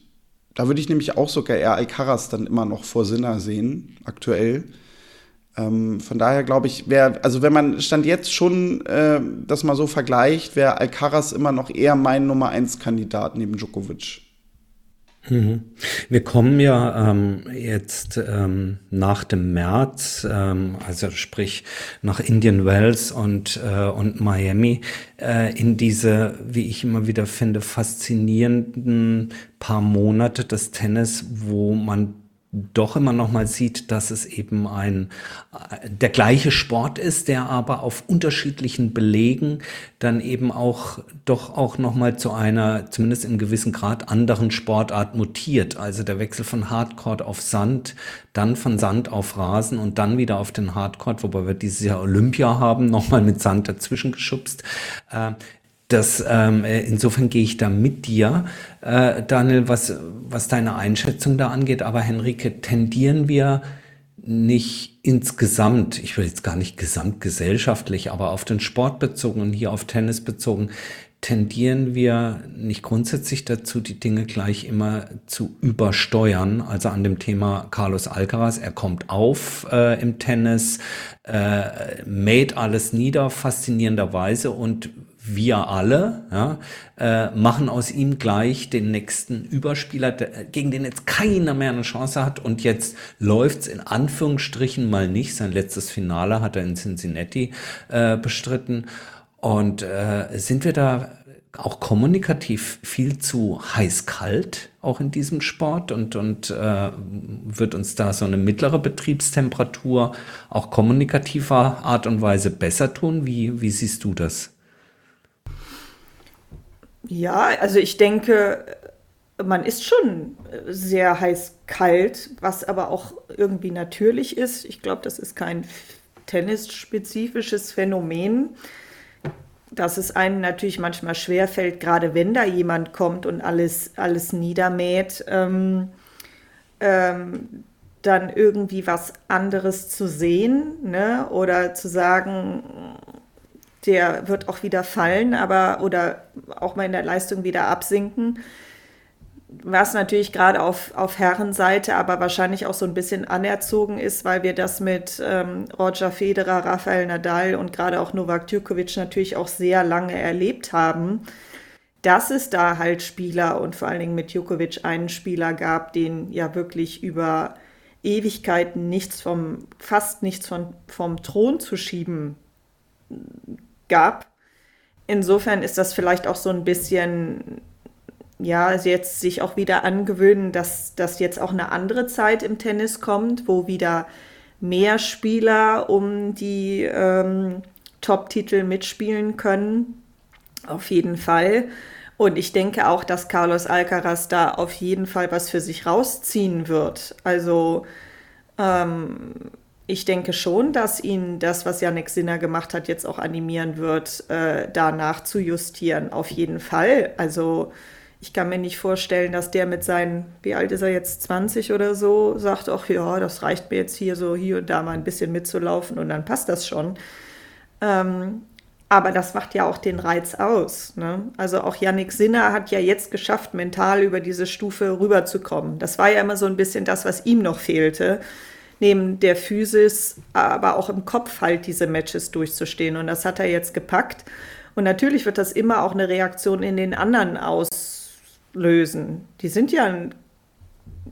Speaker 1: da würde ich nämlich auch sogar eher Alcaraz dann immer noch vor Sinner sehen, aktuell. Ähm, von daher glaube ich, wäre, also wenn man Stand jetzt schon äh, das mal so vergleicht, wäre Alcaraz immer noch eher mein Nummer 1 Kandidat neben Djokovic.
Speaker 2: Mhm. Wir kommen ja ähm, jetzt ähm, nach dem März, ähm, also sprich nach Indian Wells und, äh, und Miami, äh, in diese, wie ich immer wieder finde, faszinierenden paar Monate des Tennis, wo man doch immer noch mal sieht, dass es eben ein äh, der gleiche Sport ist, der aber auf unterschiedlichen Belegen dann eben auch doch auch noch mal zu einer zumindest im gewissen Grad anderen Sportart mutiert. Also der Wechsel von Hardcore auf Sand, dann von Sand auf Rasen und dann wieder auf den Hardcore, wobei wir dieses Jahr Olympia haben, noch mal mit Sand dazwischen geschubst. Äh, das, ähm, äh, insofern gehe ich da mit dir, äh, Daniel, was, was deine Einschätzung da angeht. Aber Henrike, tendieren wir nicht insgesamt, ich will jetzt gar nicht gesamtgesellschaftlich, aber auf den Sport bezogen und hier auf Tennis bezogen, tendieren wir nicht grundsätzlich dazu, die Dinge gleich immer zu übersteuern. Also an dem Thema Carlos Alcaraz, er kommt auf äh, im Tennis, äh, mäht alles nieder, faszinierenderweise und wir alle ja, äh, machen aus ihm gleich den nächsten Überspieler, der, gegen den jetzt keiner mehr eine Chance hat. Und jetzt läuft's in Anführungsstrichen mal nicht. Sein letztes Finale hat er in Cincinnati äh, bestritten. Und äh, sind wir da auch kommunikativ viel zu heiß-kalt, auch in diesem Sport? Und, und äh, wird uns da so eine mittlere Betriebstemperatur auch kommunikativer Art und Weise besser tun? Wie, wie siehst du das?
Speaker 3: Ja, also ich denke, man ist schon sehr heiß-kalt, was aber auch irgendwie natürlich ist. Ich glaube, das ist kein tennisspezifisches Phänomen, dass es einem natürlich manchmal schwerfällt, gerade wenn da jemand kommt und alles, alles niedermäht, ähm, ähm, dann irgendwie was anderes zu sehen ne? oder zu sagen, der wird auch wieder fallen, aber oder auch mal in der Leistung wieder absinken. Was natürlich gerade auf, auf Herrenseite, aber wahrscheinlich auch so ein bisschen anerzogen ist, weil wir das mit ähm, Roger Federer, Rafael Nadal und gerade auch Novak Djokovic natürlich auch sehr lange erlebt haben, dass es da halt Spieler und vor allen Dingen mit Djokovic einen Spieler gab, den ja wirklich über Ewigkeiten nichts vom, fast nichts von, vom Thron zu schieben gab. Insofern ist das vielleicht auch so ein bisschen, ja, jetzt sich auch wieder angewöhnen, dass, dass jetzt auch eine andere Zeit im Tennis kommt, wo wieder mehr Spieler um die ähm, Top-Titel mitspielen können. Auf jeden Fall. Und ich denke auch, dass Carlos Alcaraz da auf jeden Fall was für sich rausziehen wird. Also ähm, ich denke schon, dass ihn das, was Yannick Sinner gemacht hat, jetzt auch animieren wird, äh, danach zu justieren. Auf jeden Fall. Also ich kann mir nicht vorstellen, dass der mit seinen, wie alt ist er jetzt, 20 oder so, sagt, ach ja, das reicht mir jetzt hier so hier und da mal ein bisschen mitzulaufen und dann passt das schon. Ähm, aber das macht ja auch den Reiz aus. Ne? Also auch Yannick Sinner hat ja jetzt geschafft, mental über diese Stufe rüberzukommen. Das war ja immer so ein bisschen das, was ihm noch fehlte neben der Physis, aber auch im Kopf halt diese Matches durchzustehen. Und das hat er jetzt gepackt. Und natürlich wird das immer auch eine Reaktion in den anderen auslösen. Die sind ja,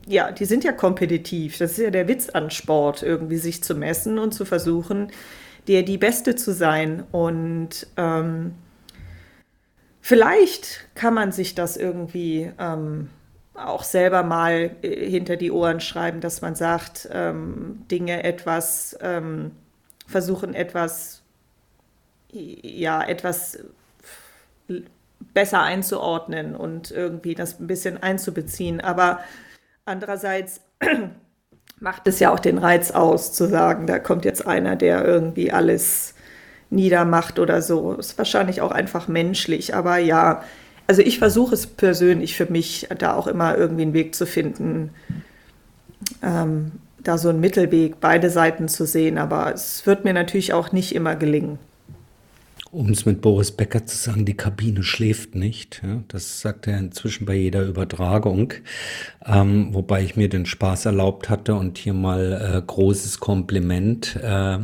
Speaker 3: ja, die sind ja kompetitiv. Das ist ja der Witz an Sport, irgendwie sich zu messen und zu versuchen, der die Beste zu sein. Und ähm, vielleicht kann man sich das irgendwie ähm, auch selber mal äh, hinter die Ohren schreiben, dass man sagt, ähm, Dinge etwas ähm, versuchen, etwas, ja, etwas besser einzuordnen und irgendwie das ein bisschen einzubeziehen. Aber andererseits macht es ja auch den Reiz aus, zu sagen, da kommt jetzt einer, der irgendwie alles niedermacht oder so. Ist wahrscheinlich auch einfach menschlich. Aber ja, also ich versuche es persönlich für mich, da auch immer irgendwie einen Weg zu finden, ähm, da so einen Mittelweg, beide Seiten zu sehen. Aber es wird mir natürlich auch nicht immer gelingen
Speaker 2: um es mit Boris Becker zu sagen, die Kabine schläft nicht. Ja, das sagt er inzwischen bei jeder Übertragung. Ähm, wobei ich mir den Spaß erlaubt hatte und hier mal äh, großes Kompliment äh,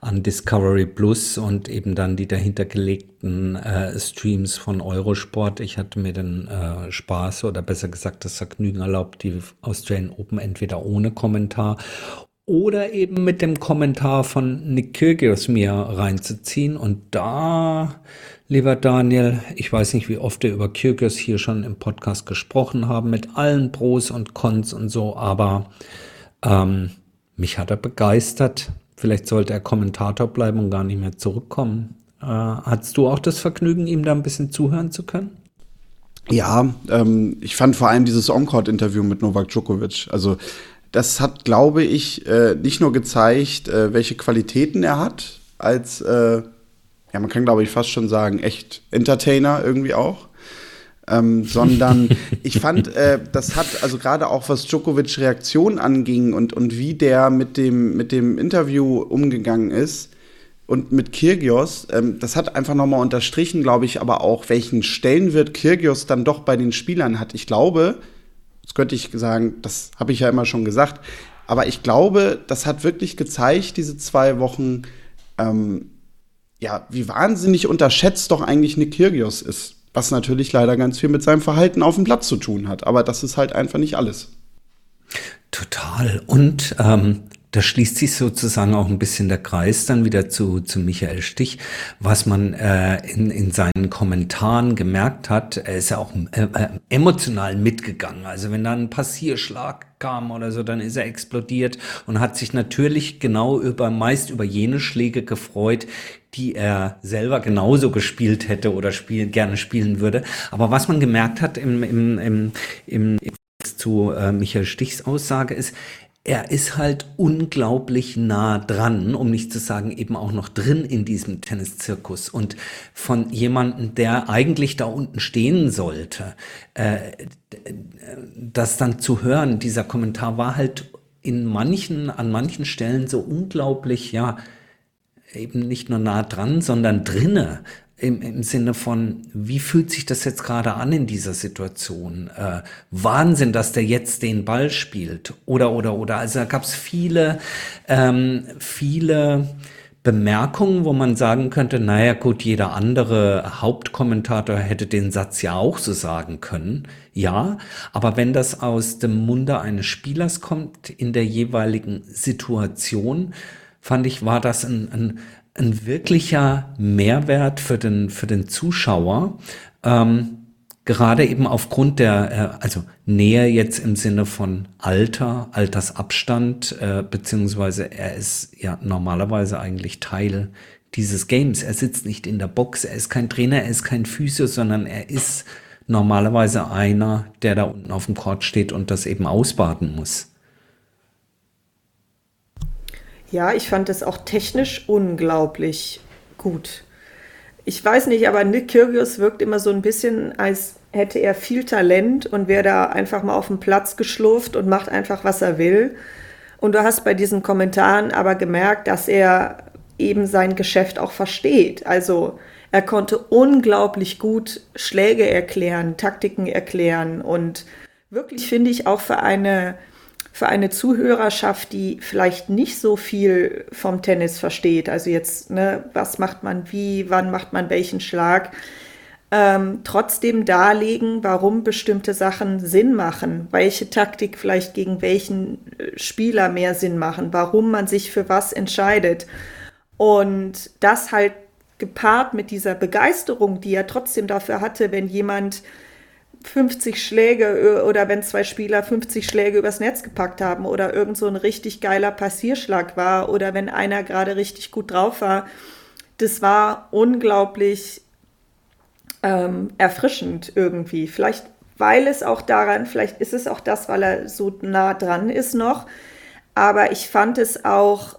Speaker 2: an Discovery Plus und eben dann die dahintergelegten äh, Streams von Eurosport. Ich hatte mir den äh, Spaß oder besser gesagt das Vergnügen erlaubt, die Australian Open entweder ohne Kommentar oder eben mit dem Kommentar von Nick Kyrgios mir reinzuziehen. Und da, lieber Daniel, ich weiß nicht, wie oft wir über Kyrgios hier schon im Podcast gesprochen haben, mit allen Pros und Cons und so, aber ähm, mich hat er begeistert. Vielleicht sollte er Kommentator bleiben und gar nicht mehr zurückkommen. Äh, hattest du auch das Vergnügen, ihm da ein bisschen zuhören zu können?
Speaker 1: Ja, ähm, ich fand vor allem dieses Encore-Interview mit Novak Djokovic. Also das hat, glaube ich, äh, nicht nur gezeigt, äh, welche Qualitäten er hat, als, äh, ja, man kann, glaube ich, fast schon sagen, echt Entertainer irgendwie auch. Ähm, sondern ich fand, äh, das hat, also gerade auch was Djokovic Reaktion anging und, und wie der mit dem, mit dem Interview umgegangen ist und mit Kirgios, ähm, das hat einfach nochmal unterstrichen, glaube ich, aber auch, welchen Stellenwert Kirgios dann doch bei den Spielern hat. Ich glaube, Jetzt könnte ich sagen, das habe ich ja immer schon gesagt. Aber ich glaube, das hat wirklich gezeigt, diese zwei Wochen, ähm, ja, wie wahnsinnig unterschätzt doch eigentlich Nick Kyrgios ist. Was natürlich leider ganz viel mit seinem Verhalten auf dem Platz zu tun hat. Aber das ist halt einfach nicht alles.
Speaker 2: Total. Und ähm, da schließt sich sozusagen auch ein bisschen der Kreis dann wieder zu, zu Michael Stich, was man äh, in, in seinen Kommentaren gemerkt hat. Er ist ja auch äh, äh, emotional mitgegangen. Also wenn da ein Passierschlag kam oder so, dann ist er explodiert und hat sich natürlich genau über, meist über jene Schläge gefreut, die er selber genauso gespielt hätte oder spiel, gerne spielen würde. Aber was man gemerkt hat im, im, im, im, im zu äh, Michael Stichs Aussage ist, er ist halt unglaublich nah dran, um nicht zu sagen eben auch noch drin in diesem Tenniszirkus. Und von jemandem, der eigentlich da unten stehen sollte, äh, das dann zu hören, dieser Kommentar war halt in manchen, an manchen Stellen so unglaublich, ja, eben nicht nur nah dran, sondern drinne im, im Sinne von, wie fühlt sich das jetzt gerade an in dieser Situation? Äh, Wahnsinn, dass der jetzt den Ball spielt. Oder, oder, oder. Also da gab es viele, ähm, viele Bemerkungen, wo man sagen könnte, naja gut, jeder andere Hauptkommentator hätte den Satz ja auch so sagen können. Ja, aber wenn das aus dem Munde eines Spielers kommt in der jeweiligen Situation, fand ich, war das ein, ein, ein wirklicher Mehrwert für den, für den Zuschauer. Ähm, gerade eben aufgrund der, äh, also Nähe jetzt im Sinne von Alter, Altersabstand, äh, beziehungsweise er ist ja normalerweise eigentlich Teil dieses Games. Er sitzt nicht in der Box, er ist kein Trainer, er ist kein Physio, sondern er ist normalerweise einer, der da unten auf dem Court steht und das eben ausbaden muss.
Speaker 3: Ja, ich fand es auch technisch unglaublich gut. Ich weiß nicht, aber Nick Kyrgios wirkt immer so ein bisschen, als hätte er viel Talent und wäre da einfach mal auf den Platz geschlurft und macht einfach, was er will. Und du hast bei diesen Kommentaren aber gemerkt, dass er eben sein Geschäft auch versteht. Also er konnte unglaublich gut Schläge erklären, Taktiken erklären und wirklich finde ich auch für eine für eine Zuhörerschaft, die vielleicht nicht so viel vom Tennis versteht, also jetzt, ne, was macht man wie, wann macht man welchen Schlag, ähm, trotzdem darlegen, warum bestimmte Sachen Sinn machen, welche Taktik vielleicht gegen welchen äh, Spieler mehr Sinn machen, warum man sich für was entscheidet. Und das halt gepaart mit dieser Begeisterung, die er trotzdem dafür hatte, wenn jemand 50 Schläge oder wenn zwei Spieler 50 Schläge übers Netz gepackt haben oder irgend so ein richtig geiler Passierschlag war oder wenn einer gerade richtig gut drauf war. Das war unglaublich ähm, erfrischend irgendwie. Vielleicht weil es auch daran, vielleicht ist es auch das, weil er so nah dran ist noch. Aber ich fand es auch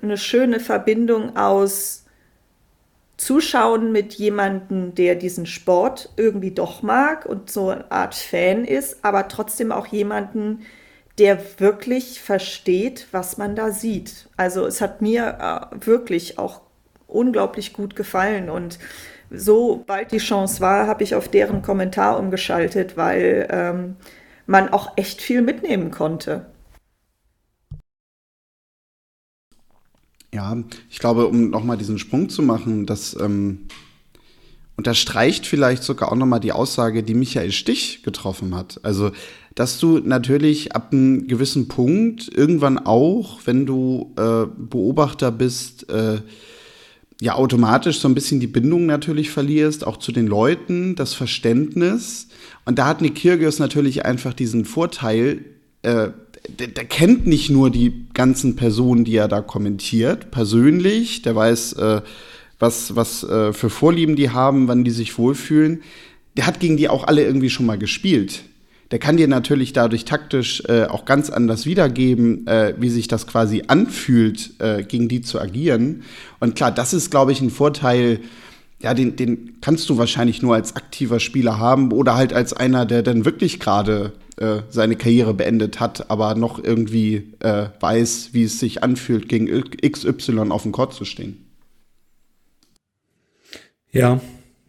Speaker 3: eine schöne Verbindung aus zuschauen mit jemandem, der diesen Sport irgendwie doch mag und so eine Art Fan ist, aber trotzdem auch jemanden, der wirklich versteht, was man da sieht. Also es hat mir äh, wirklich auch unglaublich gut gefallen und sobald die Chance war, habe ich auf deren Kommentar umgeschaltet, weil ähm, man auch echt viel mitnehmen konnte.
Speaker 1: Ja, ich glaube, um nochmal diesen Sprung zu machen, das ähm, unterstreicht vielleicht sogar auch nochmal die Aussage, die Michael Stich getroffen hat. Also dass du natürlich ab einem gewissen Punkt irgendwann auch, wenn du äh, Beobachter bist, äh, ja automatisch so ein bisschen die Bindung natürlich verlierst, auch zu den Leuten, das Verständnis. Und da hat Nick Kyrgios natürlich einfach diesen Vorteil, äh, der, der, kennt nicht nur die ganzen Personen, die er da kommentiert, persönlich, der weiß, äh, was, was äh, für Vorlieben die haben, wann die sich wohlfühlen. Der hat gegen die auch alle irgendwie schon mal gespielt. Der kann dir natürlich dadurch taktisch äh, auch ganz anders wiedergeben, äh, wie sich das quasi anfühlt, äh, gegen die zu agieren. Und klar, das ist, glaube ich, ein Vorteil, ja, den, den kannst du wahrscheinlich nur als aktiver Spieler haben oder halt als einer, der dann wirklich gerade äh, seine Karriere beendet hat, aber noch irgendwie äh, weiß, wie es sich anfühlt, gegen XY auf dem Court zu stehen.
Speaker 2: Ja,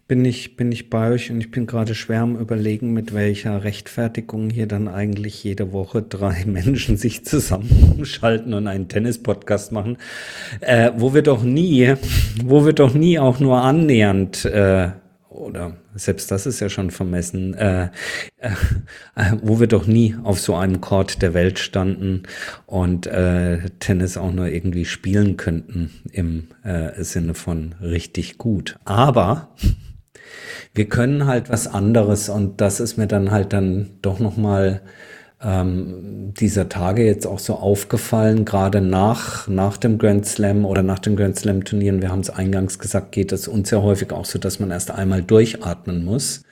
Speaker 2: bin ich, bin ich bei euch und ich bin gerade schwer am überlegen, mit welcher Rechtfertigung hier dann eigentlich jede Woche drei Menschen sich zusammenschalten und einen Tennis-Podcast machen, äh, wo wir doch nie, wo wir doch nie auch nur annähernd äh, oder selbst das ist ja schon vermessen, äh, äh, wo wir doch nie auf so einem Court der Welt standen und äh, Tennis auch nur irgendwie spielen könnten im äh, Sinne von richtig gut. Aber wir können halt was anderes und das ist mir dann halt dann doch noch mal ähm, dieser Tage jetzt auch so aufgefallen, gerade nach, nach dem Grand Slam oder nach den Grand Slam Turnieren, wir haben es eingangs gesagt, geht es uns ja häufig auch so, dass man erst einmal durchatmen muss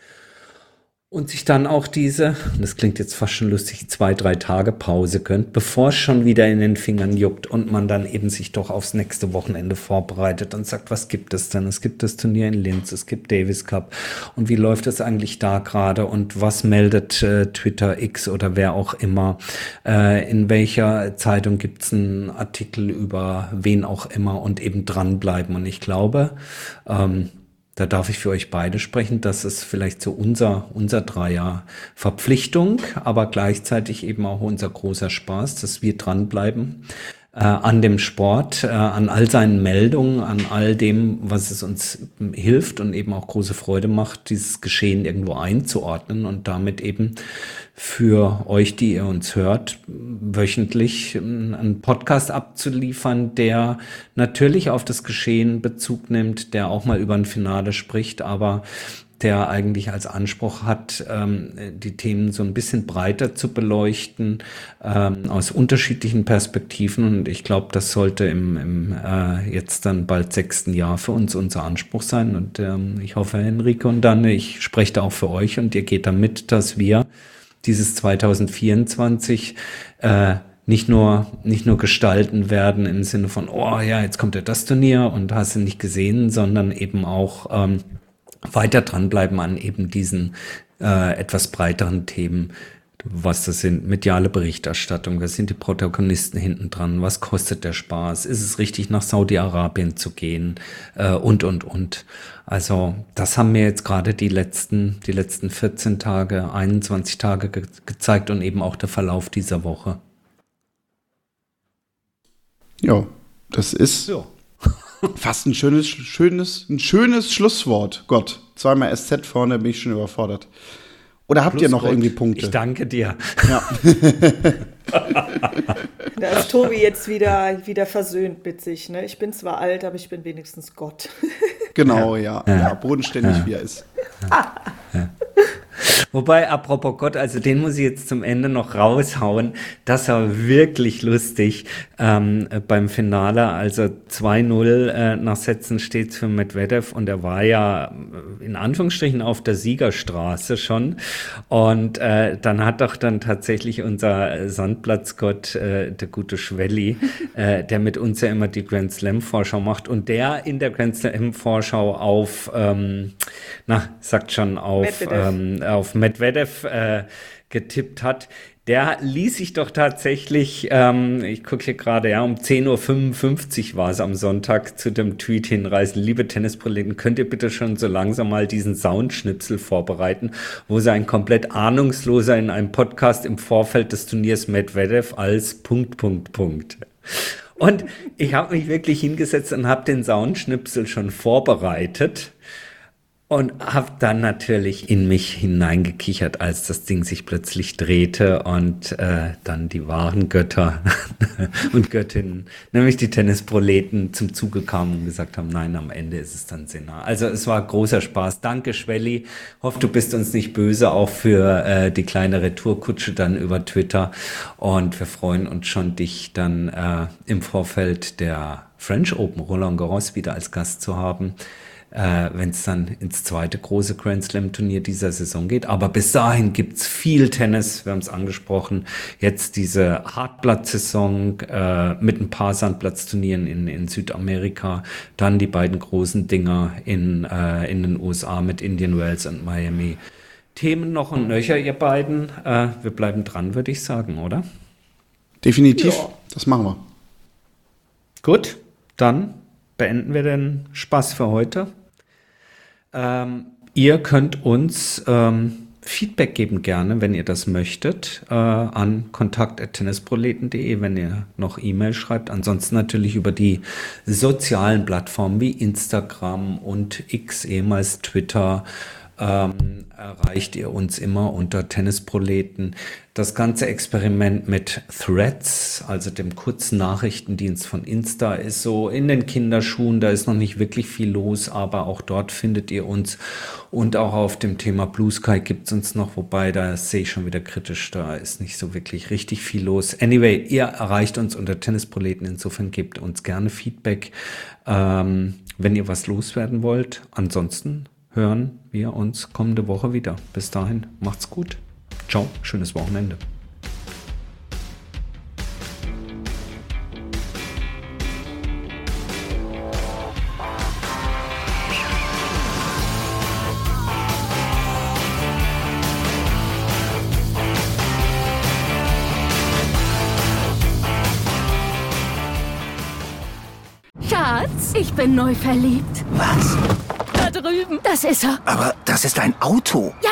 Speaker 2: und sich dann auch diese, das klingt jetzt fast schon lustig, zwei, drei Tage Pause gönnt, bevor es schon wieder in den Fingern juckt und man dann eben sich doch aufs nächste Wochenende vorbereitet und sagt, was gibt es denn? Es gibt das Turnier in Linz, es gibt Davis Cup und wie läuft es eigentlich da gerade und was meldet äh, Twitter X oder wer auch immer? Äh, in welcher Zeitung gibt es einen Artikel über wen auch immer und eben dranbleiben und ich glaube, ähm, da darf ich für euch beide sprechen. Das ist vielleicht so unser, unser Dreier Verpflichtung, aber gleichzeitig eben auch unser großer Spaß, dass wir dranbleiben äh, an dem Sport, äh, an all seinen Meldungen, an all dem, was es uns hilft und eben auch große Freude macht, dieses Geschehen irgendwo einzuordnen und damit eben für euch, die ihr uns hört, wöchentlich einen Podcast abzuliefern, der natürlich auf das Geschehen Bezug nimmt, der auch mal über ein Finale spricht, aber der eigentlich als Anspruch hat, ähm, die Themen so ein bisschen breiter zu beleuchten, ähm, aus unterschiedlichen Perspektiven. Und ich glaube, das sollte im, im äh, jetzt dann bald sechsten Jahr für uns unser Anspruch sein. Und ähm, ich hoffe, Enrico und dann, ich spreche da auch für euch und ihr geht damit, dass wir dieses 2024 äh, nicht nur, nicht nur gestalten werden im Sinne von, oh ja, jetzt kommt ja das Turnier und hast du nicht gesehen, sondern eben auch ähm, weiter dranbleiben an eben diesen äh, etwas breiteren Themen, was das sind, mediale Berichterstattung, wer sind die Protagonisten hinten dran, was kostet der Spaß, ist es richtig nach Saudi-Arabien zu gehen äh, und, und, und. Also das haben mir jetzt gerade die letzten, die letzten 14 Tage, 21 Tage ge gezeigt und eben auch der Verlauf dieser Woche.
Speaker 1: Ja, das ist ja. Fast ein schönes, schönes, ein schönes Schlusswort. Gott, zweimal SZ vorne bin ich schon überfordert. Oder habt Plus ihr noch Gott. irgendwie Punkte?
Speaker 2: Ich danke dir. Ja.
Speaker 3: da ist Tobi jetzt wieder, wieder versöhnt mit sich. Ne? Ich bin zwar alt, aber ich bin wenigstens Gott.
Speaker 1: genau, ja. ja. ja bodenständig, ja. wie er ist.
Speaker 2: Ja. Wobei, apropos Gott, also den muss ich jetzt zum Ende noch raushauen. Das war wirklich lustig ähm, beim Finale. Also 2-0 äh, nach Sätzen steht's für Medvedev und er war ja äh, in Anführungsstrichen auf der Siegerstraße schon. Und äh, dann hat doch dann tatsächlich unser Sandplatzgott, äh, der gute Schwelli, äh, der mit uns ja immer die Grand Slam Vorschau macht und der in der Grand Slam Vorschau auf, ähm, na, sagt schon auf, ähm, auf Medvedev äh, getippt hat, der ließ sich doch tatsächlich, ähm, ich gucke hier gerade, ja, um 10.55 Uhr war es am Sonntag zu dem Tweet hinreißen. Liebe Tennisproleten, könnt ihr bitte schon so langsam mal diesen Soundschnipsel vorbereiten, wo sie ein komplett ahnungsloser in einem Podcast im Vorfeld des Turniers Medvedev als Punkt, Punkt, Punkt. Und ich habe mich wirklich hingesetzt und habe den Soundschnipsel schon vorbereitet und habe dann natürlich in mich hineingekichert, als das Ding sich plötzlich drehte und äh, dann die wahren Götter und Göttinnen, nämlich die Tennisproleten, zum Zuge kamen und gesagt haben, nein, am Ende ist es dann Sinner. Also es war großer Spaß. Danke, Schwelli. Hoffe, du bist uns nicht böse, auch für äh, die kleine Retourkutsche dann über Twitter. Und wir freuen uns schon, dich dann äh, im Vorfeld der French Open Roland Garros wieder als Gast zu haben äh, wenn es dann ins zweite große Grand Slam Turnier dieser Saison geht. Aber bis dahin gibt's viel Tennis, wir haben es angesprochen. Jetzt diese Hartblatt-Saison äh, mit ein paar Sandplatzturnieren in, in Südamerika, dann die beiden großen Dinger in, äh, in den USA mit Indian Wells und Miami. Themen noch und nöcher, ihr beiden. Äh, wir bleiben dran, würde ich sagen, oder?
Speaker 1: Definitiv, ja. das machen wir.
Speaker 2: Gut, dann beenden wir den Spaß für heute. Ähm, ihr könnt uns ähm, Feedback geben gerne, wenn ihr das möchtet, äh, an kontakt.tennisproleten.de, wenn ihr noch E-Mail schreibt. Ansonsten natürlich über die sozialen Plattformen wie Instagram und X, ehemals Twitter, ähm, erreicht ihr uns immer unter Tennisproleten. Das ganze Experiment mit Threads, also dem kurzen Nachrichtendienst von Insta, ist so in den Kinderschuhen. Da ist noch nicht wirklich viel los, aber auch dort findet ihr uns. Und auch auf dem Thema Blue Sky gibt es uns noch, wobei da sehe ich schon wieder kritisch, da ist nicht so wirklich richtig viel los. Anyway, ihr erreicht uns unter Tennisproleten. Insofern gebt uns gerne Feedback, ähm, wenn ihr was loswerden wollt. Ansonsten hören wir uns kommende Woche wieder. Bis dahin, macht's gut. Ciao, schönes Wochenende.
Speaker 4: Schatz, ich bin neu verliebt.
Speaker 5: Was?
Speaker 4: drüben. Das ist er.
Speaker 5: Aber das ist ein Auto.
Speaker 4: Ja,